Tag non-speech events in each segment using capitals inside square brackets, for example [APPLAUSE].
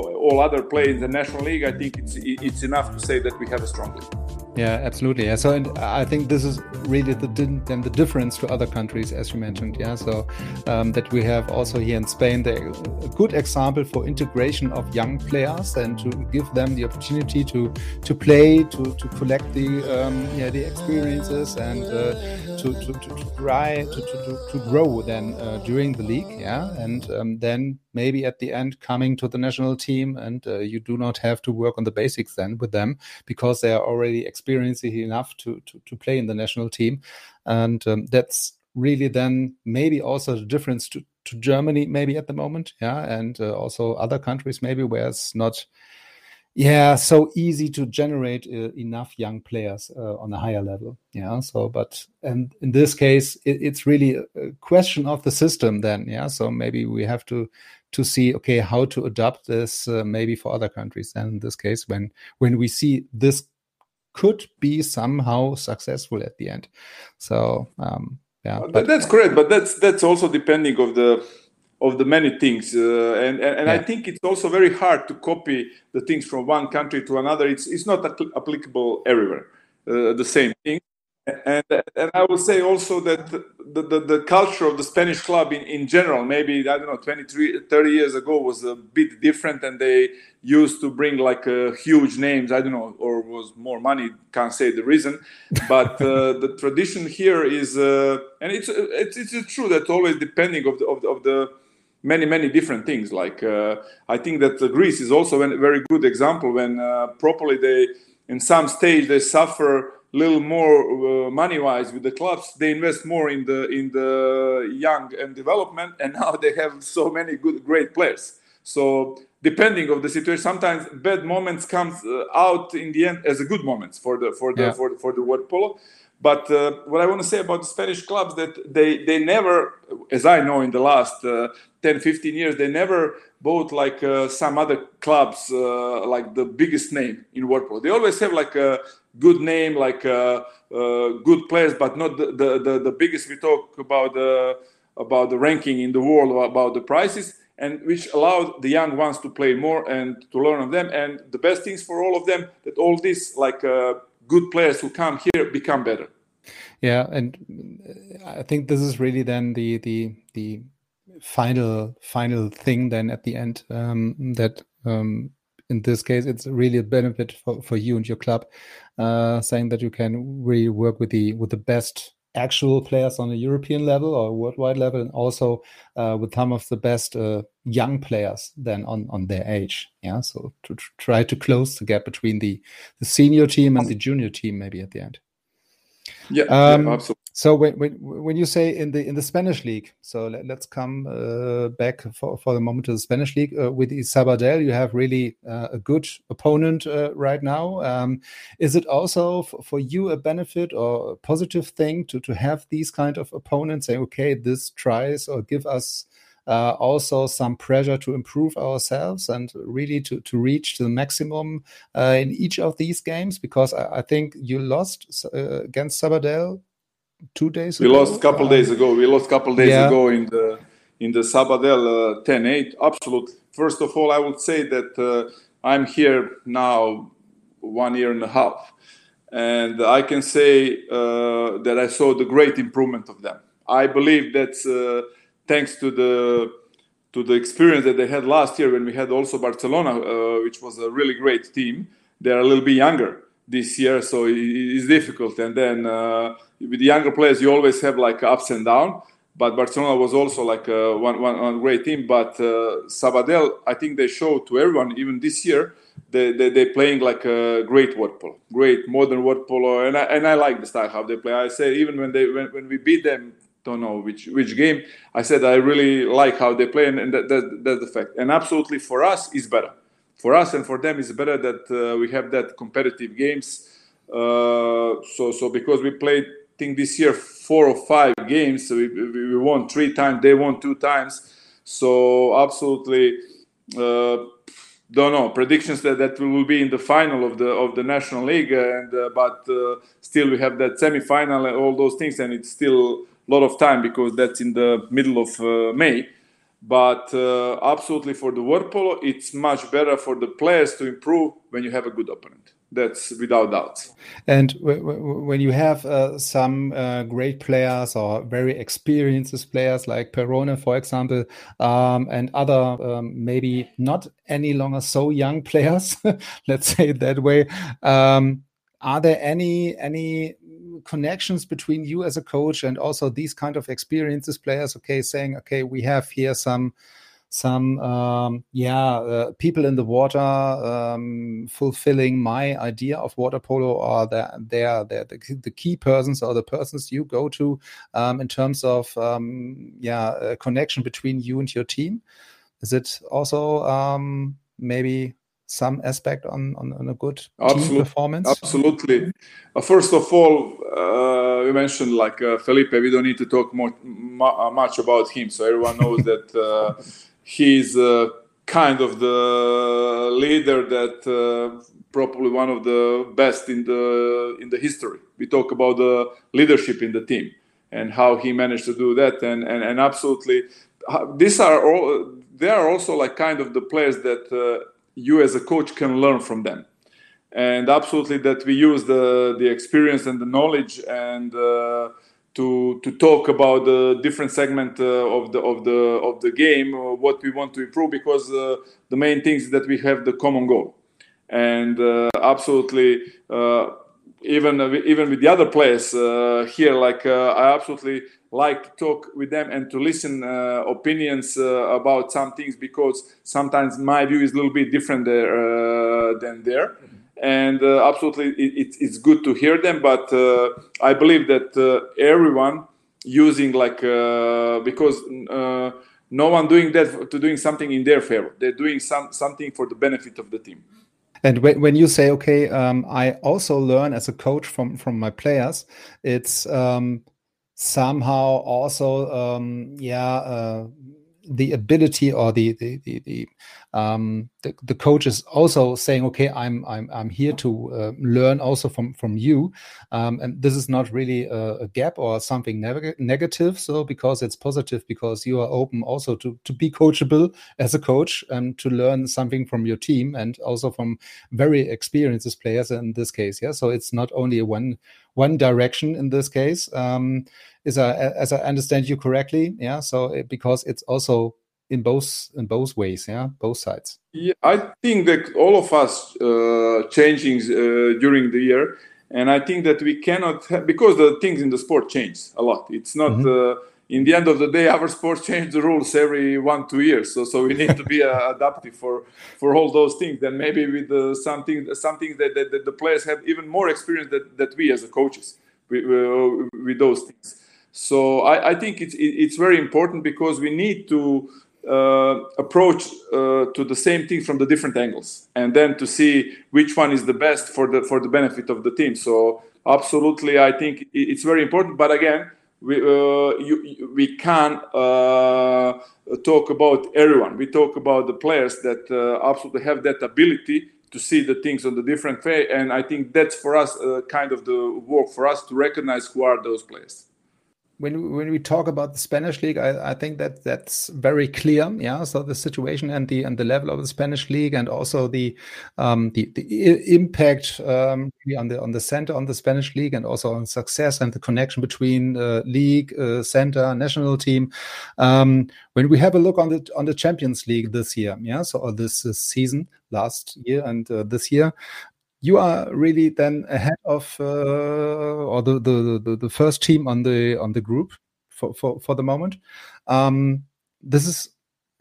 All other play in the national league, I think it's it's enough to say that we have a strong league. Yeah, absolutely. Yeah. So, and I think this is really the then the difference to other countries, as you mentioned. Yeah. So um, that we have also here in Spain the, a good example for integration of young players and to give them the opportunity to to play, to to collect the um, yeah the experiences and uh, to, to, to, try to, to, to grow then uh, during the league. Yeah, and um, then maybe at the end coming to the national team and uh, you do not have to work on the basics then with them because they are already experienced enough to, to, to play in the national team and um, that's really then maybe also the difference to, to germany maybe at the moment yeah and uh, also other countries maybe where it's not yeah so easy to generate uh, enough young players uh, on a higher level. Yeah so but and in this case it, it's really a question of the system then. Yeah so maybe we have to to see okay how to adopt this uh, maybe for other countries. And in this case when when we see this could be somehow successful at the end. So um yeah but, that's correct but that's that's also depending of the of the many things uh, and and, and yeah. i think it's also very hard to copy the things from one country to another it's it's not applicable everywhere uh, the same thing and, and I will say also that the, the, the, culture of the Spanish club in, in general, maybe, I don't know, 23, 30 years ago was a bit different and they used to bring like uh, huge names, I don't know, or was more money, can't say the reason. But uh, [LAUGHS] the tradition here is, uh, and it's, it's, it's true that always depending of the, of the, of the many, many different things. Like uh, I think that Greece is also a very good example when uh, properly they, in some stage, they suffer a little more uh, money wise with the clubs they invest more in the in the young and development and [LAUGHS] now they have so many good great players so depending of the situation sometimes bad moments comes uh, out in the end as a good moments for the for the yeah. for, for the water polo but uh, what i want to say about the spanish clubs that they they never as i know in the last uh, 10 15 years they never bought like uh, some other clubs uh, like the biggest name in water polo they always have like a good name, like uh, uh, good players, but not the, the, the, the, biggest. We talk about the about the ranking in the world, about the prices, and which allowed the young ones to play more and to learn on them. And the best things for all of them that all these like uh, good players who come here become better. Yeah, and I think this is really then the the the final final thing then at the end um, that um, in this case, it's really a benefit for, for you and your club, uh, saying that you can really work with the with the best actual players on a European level or worldwide level, and also uh, with some of the best uh, young players then on on their age. Yeah, so to try to close the gap between the the senior team and the junior team, maybe at the end. Yeah, um, yeah absolutely. So when, when when you say in the in the Spanish league, so let, us come uh, back for, for the moment to the Spanish league uh, with Sabadell. You have really uh, a good opponent uh, right now. Um, is it also for you a benefit or a positive thing to to have these kind of opponents? Say, okay, this tries or give us uh, also some pressure to improve ourselves and really to, to reach the maximum uh, in each of these games because I, I think you lost uh, against Sabadell two days we ago. lost a couple days ago we lost a couple days yeah. ago in the in the Sabadell 10-8 uh, absolutely first of all I would say that uh, I'm here now one year and a half and I can say uh, that I saw the great improvement of them I believe that's thanks to the to the experience that they had last year when we had also Barcelona, uh, which was a really great team. They're a little bit younger this year, so it's difficult. And then uh, with the younger players, you always have like ups and downs. but Barcelona was also like a one, one, one great team. But uh, Sabadell, I think they showed to everyone, even this year, they, they, they're playing like a great water polo, great modern water polo. And I, and I like the style how they play. I say, even when, they, when, when we beat them, don't know which, which game, I said, I really like how they play. And, and that, that, that's the fact. And absolutely for us, is better. For us and for them, it's better that uh, we have that competitive games. Uh, so, so because we played I think this year four or five games. So we, we won three times. They won two times. So absolutely, uh, don't know predictions that that we will be in the final of the of the national league. And uh, but uh, still we have that semi-final and all those things, and it's still a lot of time because that's in the middle of uh, May. But uh, absolutely for the water polo, it's much better for the players to improve when you have a good opponent that's without doubt. And when you have uh, some uh, great players or very experienced players like Perrone, for example, um, and other um, maybe not any longer so young [LAUGHS] players, let's say it that way, um, are there any any connections between you as a coach and also these kind of experiences players? Okay, saying okay, we have here some some um, yeah uh, people in the water um, fulfilling my idea of water polo are they they're, they're the, the key persons or the persons you go to um, in terms of um, yeah connection between you and your team is it also um, maybe some aspect on, on, on a good absolutely, team performance? absolutely. Uh, first of all uh, you mentioned like uh, felipe we don't need to talk more, much about him. So everyone knows [LAUGHS] that uh, he's uh, kind of the leader that uh, probably one of the best in the in the history. We talk about the leadership in the team and how he managed to do that, and and, and absolutely, these are all they are also like kind of the players that uh, you as a coach can learn from them and absolutely that we use the the experience and the knowledge and uh, to to talk about the different segment uh, of the of the of the game, uh, what we want to improve, because uh, the main thing is that we have the common goal, and uh, absolutely. Even even with the other players here, like I absolutely like to talk with them and to listen opinions about some things because sometimes my view is a little bit different there than there. And uh, absolutely it, it's good to hear them but uh, i believe that uh, everyone using like uh, because uh, no one doing that to doing something in their favor. They're doing some something for the benefit of the team. And when you say okay um, i also learn as a coach from from my players it's um, somehow also um, yeah uh, the ability or the the the, the um, the, the, coach is also saying, okay, I'm I'm I'm here to uh, learn also from from you, um, and this is not really a, a gap or something neg- negative. So because it's positive, because you are open also to to be coachable as a coach and to learn something from your team and also from very experienced players in this case. Yeah, so it's not only a one one direction in this case. Um, is as I understand you correctly, yeah. So it, because it's also in both in both ways yeah both sides yeah i think that all of us uh, changing uh, during the year and i think that we cannot have, because the things in the sport change a lot it's not mm-hmm. uh, in the end of the day our sport [LAUGHS] change the rules every one two years. So so we need to be uh, adaptive for for all those things. Then maybe with uh, something something that, that, that, the players have even more experience that, that we as the coaches with, uh, with those things. So I, I think it's it's very important because we need to uh, approach uh, to the same thing from the different angles and then to see which one is the best for the for the benefit of the team. So absolutely i think it's very important. But again we uh, you, we can uh, talk about everyone. We talk about the players that uh, absolutely have that ability to see the things on the different way and i think that's for us uh, kind of the work for us to recognize who are those players when when we talk about the Spanish league, I, I, think that that's very clear. Yeah, so the situation and the and the level of the Spanish league, and also the um, the, the impact um, on the on the center on the Spanish league, and also on success and the connection between uh, league, uh, center, national team. Um, when we have a look on the on the Champions League this year, yeah, so or this, this season, last year and uh, this year, you are really then ahead of uh, or the, the, the the first team on the on the group for for, for the moment. Um, this is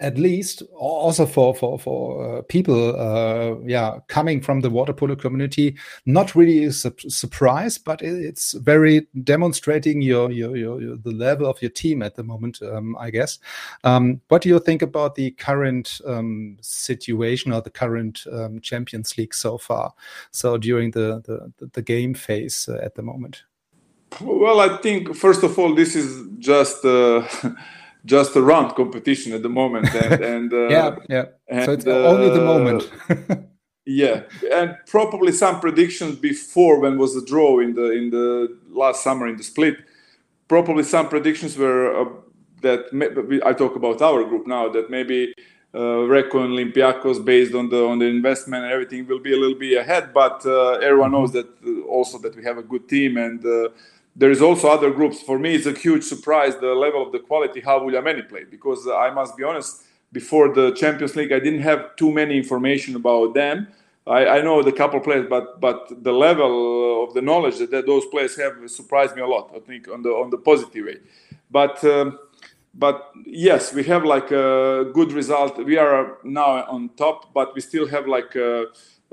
at least also for for for uh, people uh, yeah coming from the water polo community not really a su surprise but it's very demonstrating your, your, your your the level of your team at the moment um, i guess. Um, what do you think about the current um, situation or the current um, champions league so far? So during the the, the game phase uh, at the moment. Well i think first of all this is just uh, [LAUGHS] just a round competition at the moment and, [LAUGHS] and uh, yeah yeah. And, so it's uh, only the moment. [LAUGHS] Yeah and probably some predictions before when was the draw in the in the last summer in the split probably some predictions were uh, that i talk about our group now that maybe uh, Recco and Olympiacos based on the on the investment and everything will be a little bit ahead but uh, everyone knows that uh, also that we have a good team and uh, there is also other groups. For me, it's a huge surprise the level of the quality how Vouliagmeni played because I must be honest. Before the Champions League, I didn't have too many information about them. I, I know the couple players, but but the level of the knowledge that, that, those players have surprised me a lot. I think on the on the positive way. But um, but yes, we have like a good result. We are now on top, but we still have like uh,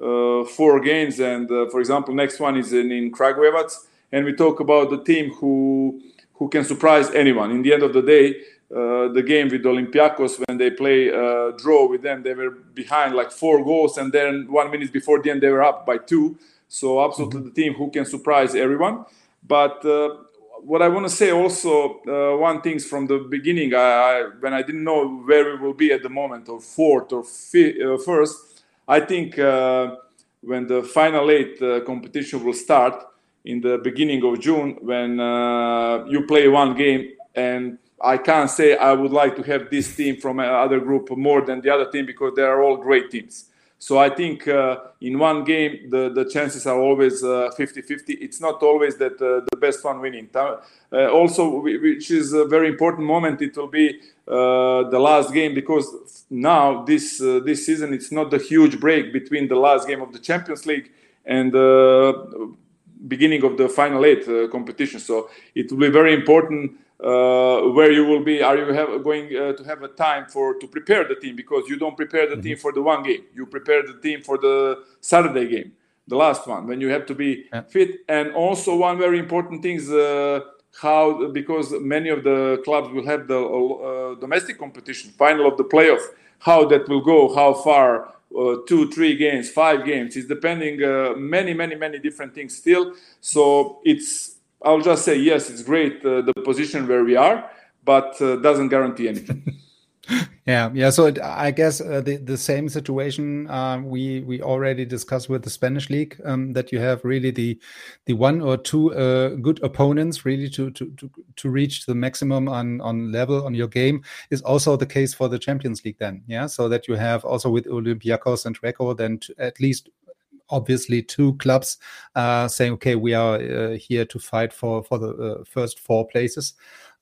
uh, four games. And uh, for example, next one is in, in Kragujevac and we talk about the team who who can surprise anyone. In the end of the day, uh, the game with Olympiacos when they play uh, draw with them, they were behind like four goals, and then one minute before the end they were up by two. So absolutely mm-hmm. the team who can surprise everyone. But uh, what I want to say also, uh, one thing from the beginning, I, I, when I didn't know where we will be at the moment, or fourth or fi- uh, first, I think uh, when the final eight competition will start in the beginning of June when uh, you play one game and I can't say I would like to have this team from another group more than the other team because they are all great teams. So I think uh, in one game the, the chances are always 50-50. Uh, it's not always that uh, the best one winning. Uh, also, which is a very important moment, it will be the last game because now this this season it's not the huge break between the last game of the Champions League and beginning of the final eight uh, competition. So it will be very important uh, where you will be. Are you have, going uh, to have a time for to prepare the team because you don't prepare the mm-hmm. team for the one game. You prepare the team for the Saturday game, the last one when you have to be yeah. fit. And also one very important thing is. Uh, how because many of the clubs will have the uh, domestic competition final of the playoff how that will go how far uh, two, three games, five games. It's depending uh, many, many, many different things still. So it's I'll just say yes, it's great uh, the position where we are, but uh, doesn't guarantee anything. [LAUGHS] yeah, yeah. So it, I guess uh, the the same situation uh, we we already discussed with the Spanish league um, that you have really the the one or two uh, good opponents really to to to to reach the maximum on on level on your game is also the case for the Champions League. Then, yeah. So that you have also with Olympiacos and Recco then at least obviously two clubs uh, saying, okay, we are uh, here to fight for for the uh, first four places.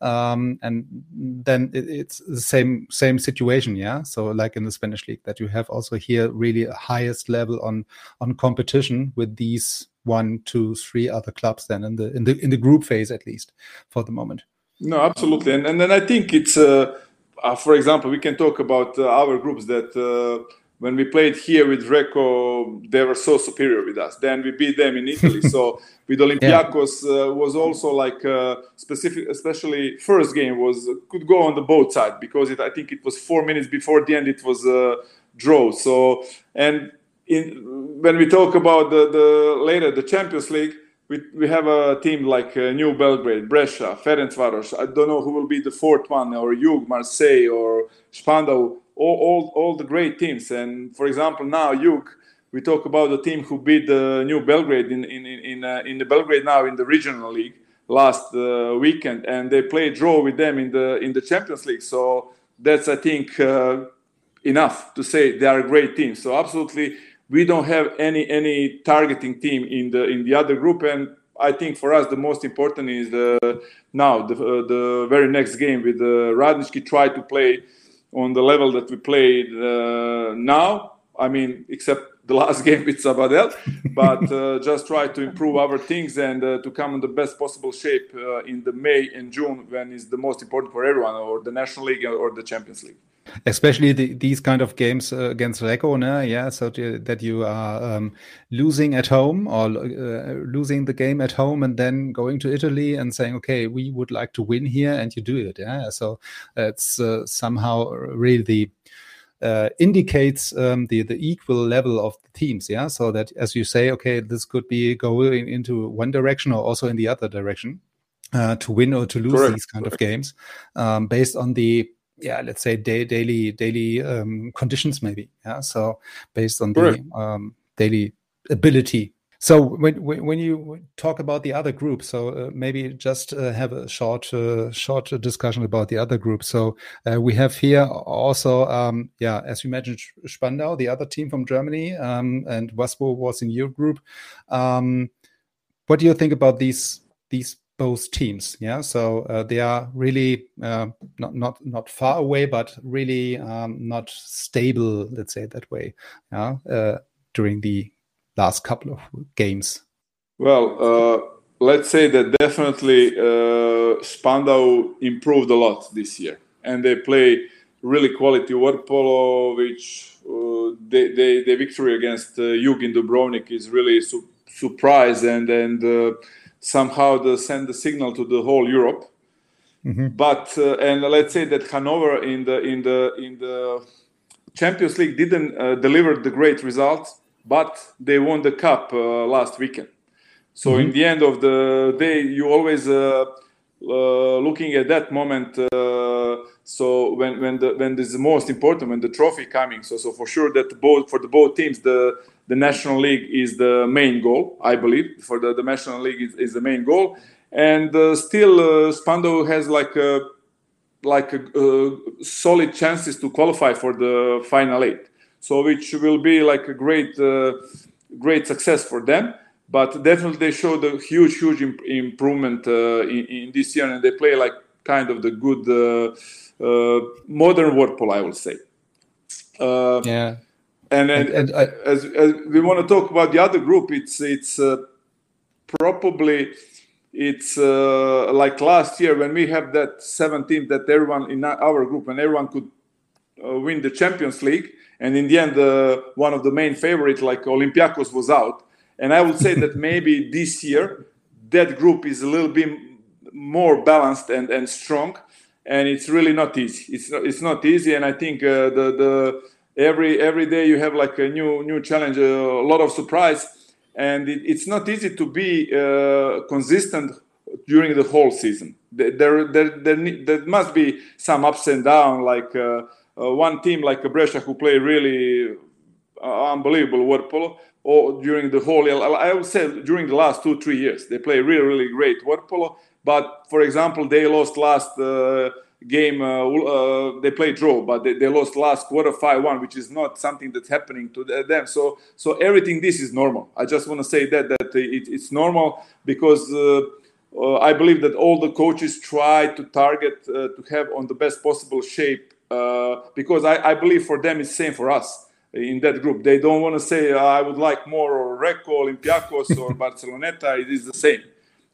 Um, and then it, it's the same same situation yeah? So like in the spanish league that you have also here really highest level on on competition with these one two three other clubs then in the in the in the group phase at least for the moment. No absolutely. And, and then i think it's uh, uh, for example we can talk about uh, our groups that when we played here with Recco, they were so superior with us. Then we beat them in Italy. so [LAUGHS] with Olympiacos yeah. uh, was also like uh, specific, especially first game was could go on the both side because it, I think it was four minutes before the end it was a draw. So and in, when we talk about the, the later the Champions League, we, we have a team like uh, New Belgrade, Brescia, Ferencvaros. I don't know who will be the fourth one, or Jug, Marseille, or Spandau. All, all, all the great teams. And for example, now Jug, we talk about the team who beat the New Belgrade in in in uh, in the Belgrade now in the regional league last uh, weekend, and they play draw with them in the in the Champions League. So that's I think uh, enough to say they are a great team. So absolutely, we don't have any any targeting team in the in the other group, and I think for us the most important is the now the uh, the very next game with uh, Radnički try to play on the level that we played uh, now. I mean, except the last [LAUGHS] game with Sabadell, but uh, just try to improve our things and uh, to come in the best possible shape uh, in the May and June when is the most important for everyone, or the National League or the Champions League. Especially the, these kind of games uh, against Recco, no? yeah, so to, that you are um, losing at home or uh, losing the game at home and then going to Italy and saying, okay, we would like to win here, and you do it, yeah. So it's uh, somehow really the uh, indicates um, the the equal level of the teams. Yeah, so that as you say, okay, this could be going into one direction or also in the other direction uh, to win or to lose Correct. these kind Correct. of games um, based on the yeah let's say day, daily daily um, conditions maybe yeah so based on Correct. the um, daily ability so when when you talk about the other group, so uh, maybe just uh, have a short uh, short discussion about the other group. So uh, we have here also, um, yeah, as you mentioned, Spandau, the other team from Germany, um, and Waspo was in your group. Um, what do you think about these these both teams? Yeah, so uh, they are really uh, not not not far away, but really um, not stable. Let's say that way. Yeah, during the last couple of games? Well, uh, let's say that definitely uh, Spandau improved a lot this year, and they play really quality water polo, which uh, they, they, the victory against uh, Jug Dubrovnik is really su- surprise and and uh, somehow they send the signal to the whole Europe. Mm-hmm. But uh, and let's say that Hanover in the in the in the Champions League didn't uh, deliver the great results but they won the cup uh, last weekend. So mm-hmm. in the end of the day, you always uh, uh, looking at that moment. Uh, so when when the when this is most important, when the trophy coming. So so for sure that both for the both teams, the the national league is the main goal. I believe for the the national league is, is the main goal, and uh, still uh, Spandau has like a like a, solid chances to qualify for the final eight so which will be like a great uh, great success for them. But definitely they showed a huge huge imp- improvement uh, in, in, this year and they play like kind of the good uh, uh modern water polo i will say. Uh, yeah. and, and, and, and I, as, as, we want to talk about the other group it's it's uh, probably it's like last year when we have that 17 that everyone in our group and everyone could win the champions league and in the end, uh, one of the main favorites, like Olympiacos, was out. And I would say that [LAUGHS] maybe this year, that group is a little bit more balanced and, and strong. And it's really not easy. It's not, it's not easy. And I think uh, the, the every every day you have like a new new challenge, a lot of surprise. And it, it's not easy to be uh, consistent during the whole season. There, there, there, there, must be some ups and downs, like uh, uh, one team like Brescia who play really uh, unbelievable water polo or during the whole I would say during the last two three years they play really really great water polo but for example they lost last uh, game uh, uh, they played draw but they, they lost last quarter 5-1 which is not something that's happening to them. So so everything this is normal. I just want to say that that it, it's normal because uh, i believe that all the coaches try to target to have on the best possible shape uh, because I, I, believe for them it's same for us in that group. They don't want to say uh, I would like more or Recco, Olympiacos, or [LAUGHS] Barceloneta. It is the same.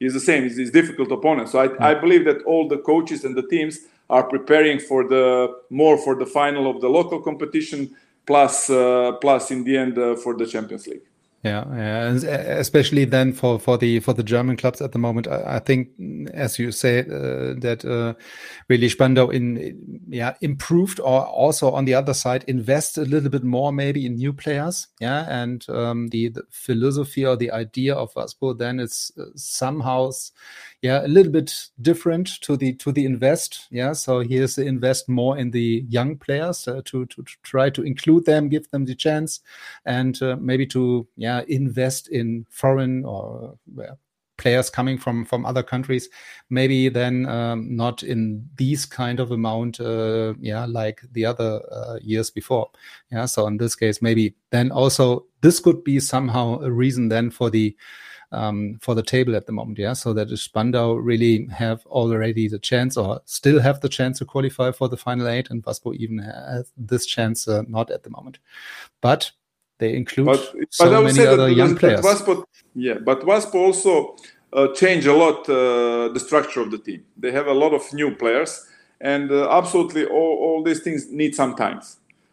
It's the same. It's, it's difficult opponents. So I, I believe that all the coaches and the teams are preparing for the more for the final of the local competition, plus uh, plus in the end uh, for the Champions League. Yeah, yeah, especially then for for the for the German clubs at the moment. I, I think, as you say, uh, that uh, really Spandau in yeah improved or also on the other side invest a little bit more maybe in new players. Yeah, and um, the, the philosophy or the idea of Waspo then is uh, somehow yeah a little bit different to the to the invest. Yeah so here's the invest more in the young players uh, to, to, to try to include them give them the chance and uh, maybe to yeah invest in foreign or players coming from from other countries. Maybe then um, not in these kind of amount uh, yeah like the other uh, years before. Yeah so in this case maybe then also this could be somehow a reason then for the um, for the table at the moment. Yeah, so that Spandau really have already the chance, or still have the chance to qualify for the final eight, and Waspo even has this chance uh, not at the moment. But they include but, so but many other young players. Yeah, but Wasp also uh, change a lot uh, the structure of the team. They have a lot of new players, and uh, absolutely all, all these things need some time.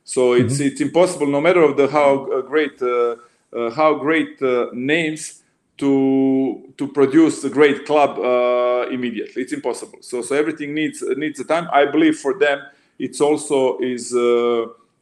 So it's mm-hmm. it's impossible, no matter of the how uh, great uh, uh, how great names to to produce a great club immediately. It's impossible. So so everything needs needs a time. I believe for them, it's also is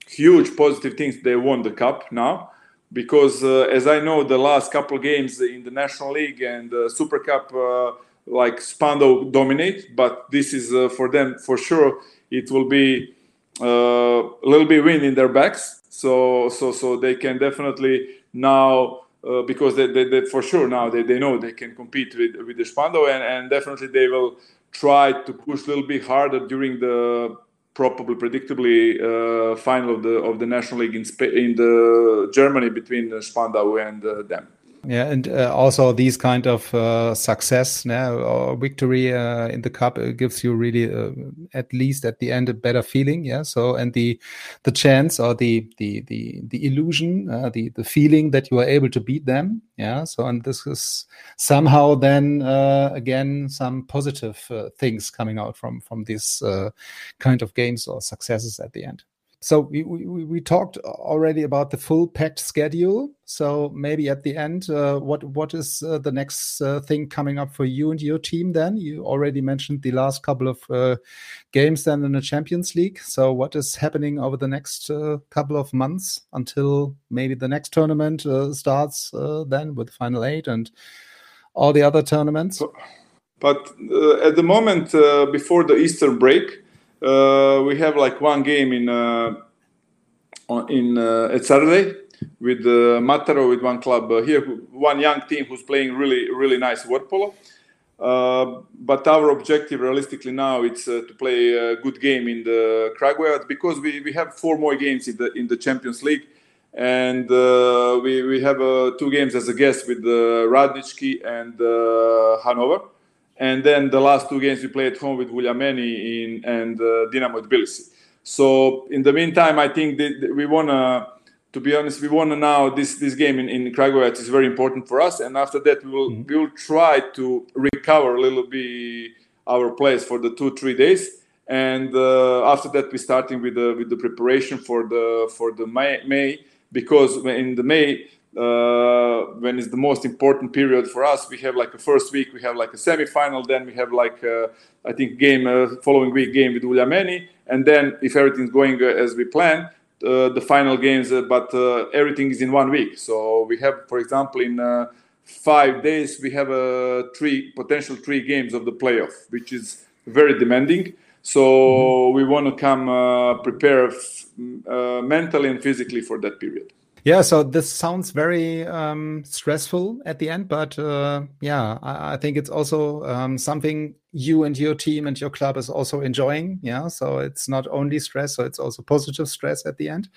huge positive things. They won the cup now because uh, as I know, the last couple games in the National League and uh, Super Cup, uh, like Spandau dominate, but this is uh, for them for sure. It will be uh, a little bit wind in their backs, so so so they can definitely now. Uh, because they, they, they, for sure now they, they know they can compete with, with the Spandau and, and definitely they will try to push a little bit harder during the probably predictably uh, final of the of the national league in Sp- in the Germany between Spandau and uh, them. Yeah, and uh, also these kind of uh, success now or victory uh, in the cup uh, gives you really, uh, at least at the end, a better feeling. Yeah. So and the the chance or the the the the illusion, uh, the the feeling that you are able to beat them. Yeah. So and this is somehow then again some positive things coming out from from these kind of games or successes at the end so we, we, we talked already about the full packed schedule. So maybe at the end, uh, what what is uh, the next uh, thing coming up for you and your team? Then you already mentioned the last couple of uh, games then in the Champions League. So what is happening over the next uh, couple of months until maybe the next tournament uh, starts then with the final eight and all the other tournaments? But at the moment, before the Easter break we have like one game in uh, in uh, at Saturday with uh, Mataro with one club uh, here, one young team who's playing really really nice water polo. Uh, but our objective, realistically, now it's uh, to play a good game in the Kragujevac because we, we have four more games in the in the Champions League, and uh, we we have two games as a guest with uh, Radnički and Hanover and then the last two games we play at home with Vouliagmeni in and uh, Dinamo Tbilisi. So in the meantime, I think that we wanna, to be honest, we wanna now this this game in in Kragujevac is very important for us, and after that we will mm-hmm. we will try to recover a little bit our place for the two three days, and uh, after that we starting with the with the preparation for the for the May, May because in the May when it's the most important period for us. We have like a first week, we have like a semi-final, then we have like uh, I think game uh, following week game with Vouliagmeni, and then if everything's going uh, as we plan, uh, the final games. Uh, but everything is in one week, so we have, for example, in five days we have a three potential three games of the playoff, which is very demanding. So mm-hmm. we want to come prepare mentally and physically for that period. Yeah, so this sounds very um, stressful at the end, but uh, yeah, I, I, think it's also um, something you and your team and your club is also enjoying. Yeah, so it's not only stress, so it's also positive stress at the end.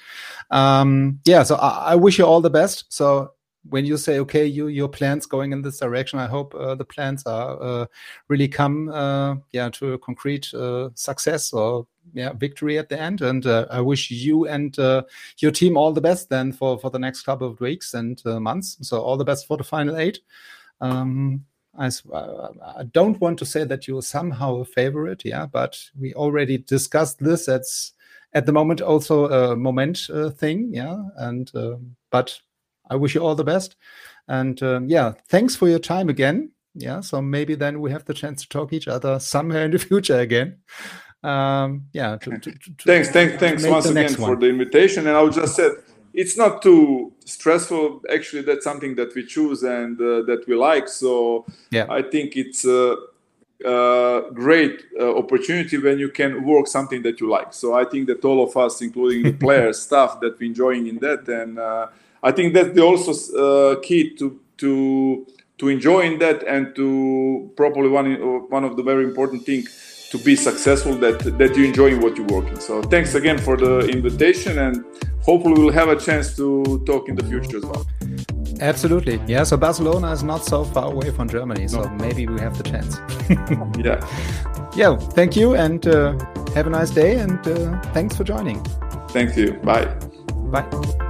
Um, yeah, so I, I wish you all the best. So when you say okay you your plans going in this direction i hope uh, the plans are uh, really come uh, yeah to a concrete uh, success or yeah victory at the end. And uh, i wish you and uh, your team all the best then for for the next couple of weeks and months. So all the best for the final eight. Um, I, I don't want to say that you're somehow a favorite yeah but we already discussed this. That's at the moment also a moment thing yeah. And but I wish you all the best. And um, yeah, thanks for your time again. Yeah, so maybe then we have the chance to talk each other somewhere in the [LAUGHS] future again. Um, yeah. To, to, to, thanks, thanks, thanks once again for the invitation. And I would just say it's not too stressful. Actually, that's something that we choose and uh, that we like. So yeah, I think it's a, a great uh, opportunity when you can work something that you like. So I think that all of us, including the [LAUGHS] players, staff, that we're enjoying in that and. Uh, I think that's the also uh, key to to to enjoying that and to probably one one of the very important thing to be successful that that you enjoy what you're working. So thanks again for the invitation and hopefully we'll have a chance to talk in the future as well. Absolutely. Yeah. So Barcelona is not so far away from Germany. So no. maybe we have the chance. [LAUGHS] yeah. Yeah. Thank you and uh, have a nice day. And uh, thanks for joining. Thank you. Bye. Bye.